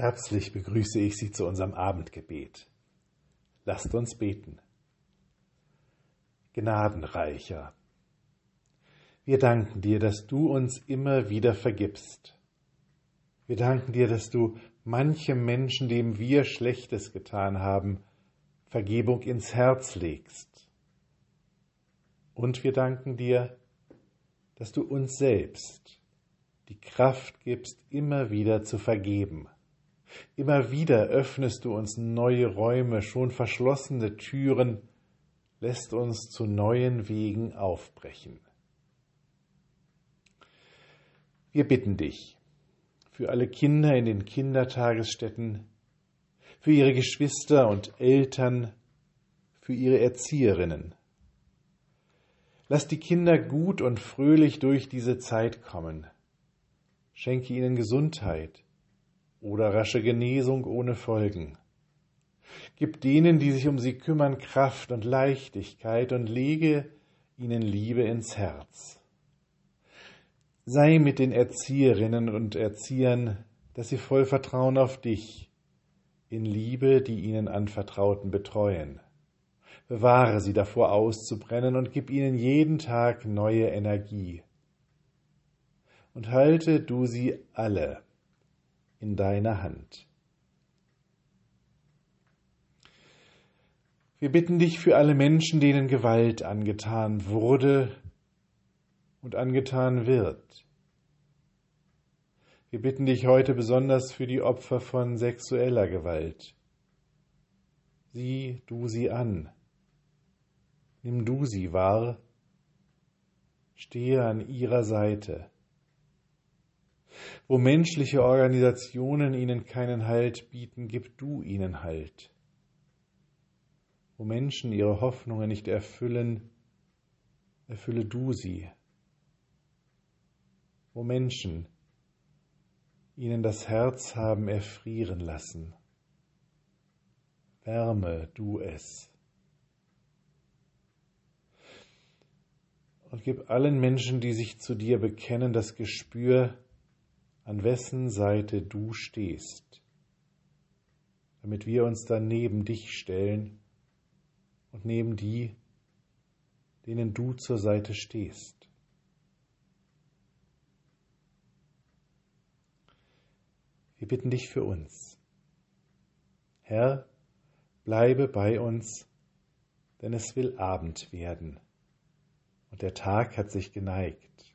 Herzlich begrüße ich Sie zu unserem Abendgebet. Lasst uns beten. Gnadenreicher, wir danken dir, dass du uns immer wieder vergibst. Wir danken dir, dass du manchem Menschen, dem wir Schlechtes getan haben, Vergebung ins Herz legst. Und wir danken dir, dass du uns selbst die Kraft gibst, immer wieder zu vergeben. Immer wieder öffnest du uns neue Räume, schon verschlossene Türen, lässt uns zu neuen Wegen aufbrechen. Wir bitten dich für alle Kinder in den Kindertagesstätten, für ihre Geschwister und Eltern, für ihre Erzieherinnen. Lass die Kinder gut und fröhlich durch diese Zeit kommen. Schenke ihnen Gesundheit oder rasche Genesung ohne Folgen. Gib denen, die sich um sie kümmern, Kraft und Leichtigkeit und lege ihnen Liebe ins Herz. Sei mit den Erzieherinnen und Erziehern, dass sie voll Vertrauen auf dich, in Liebe die ihnen anvertrauten betreuen. Bewahre sie davor auszubrennen und gib ihnen jeden Tag neue Energie. Und halte du sie alle in deiner Hand. Wir bitten dich für alle Menschen, denen Gewalt angetan wurde und angetan wird. Wir bitten dich heute besonders für die Opfer von sexueller Gewalt. Sieh du sie an Nimm du sie wahr, stehe an ihrer Seite. Wo menschliche Organisationen ihnen keinen Halt bieten, gib du ihnen Halt. Wo Menschen ihre Hoffnungen nicht erfüllen, erfülle du sie. Wo Menschen ihnen das Herz haben erfrieren lassen, wärme du es. und gib allen Menschen, die sich zu dir bekennen, das Gespür, an wessen Seite du stehst, damit wir uns dann neben dich stellen und neben die, denen du zur Seite stehst. Wir bitten dich für uns. Herr, bleibe bei uns, denn es will Abend werden und der Tag hat sich geneigt.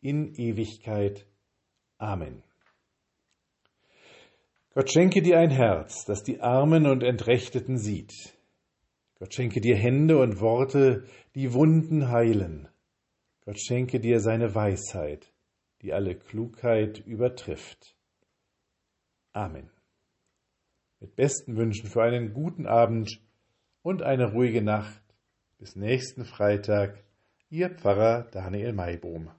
in Ewigkeit. Amen. Gott schenke dir ein Herz, das die Armen und Entrechteten sieht. Gott schenke dir Hände und Worte, die Wunden heilen. Gott schenke dir seine Weisheit, die alle Klugheit übertrifft. Amen. Mit besten Wünschen für einen guten Abend und eine ruhige Nacht bis nächsten Freitag, Ihr Pfarrer Daniel Maibohm.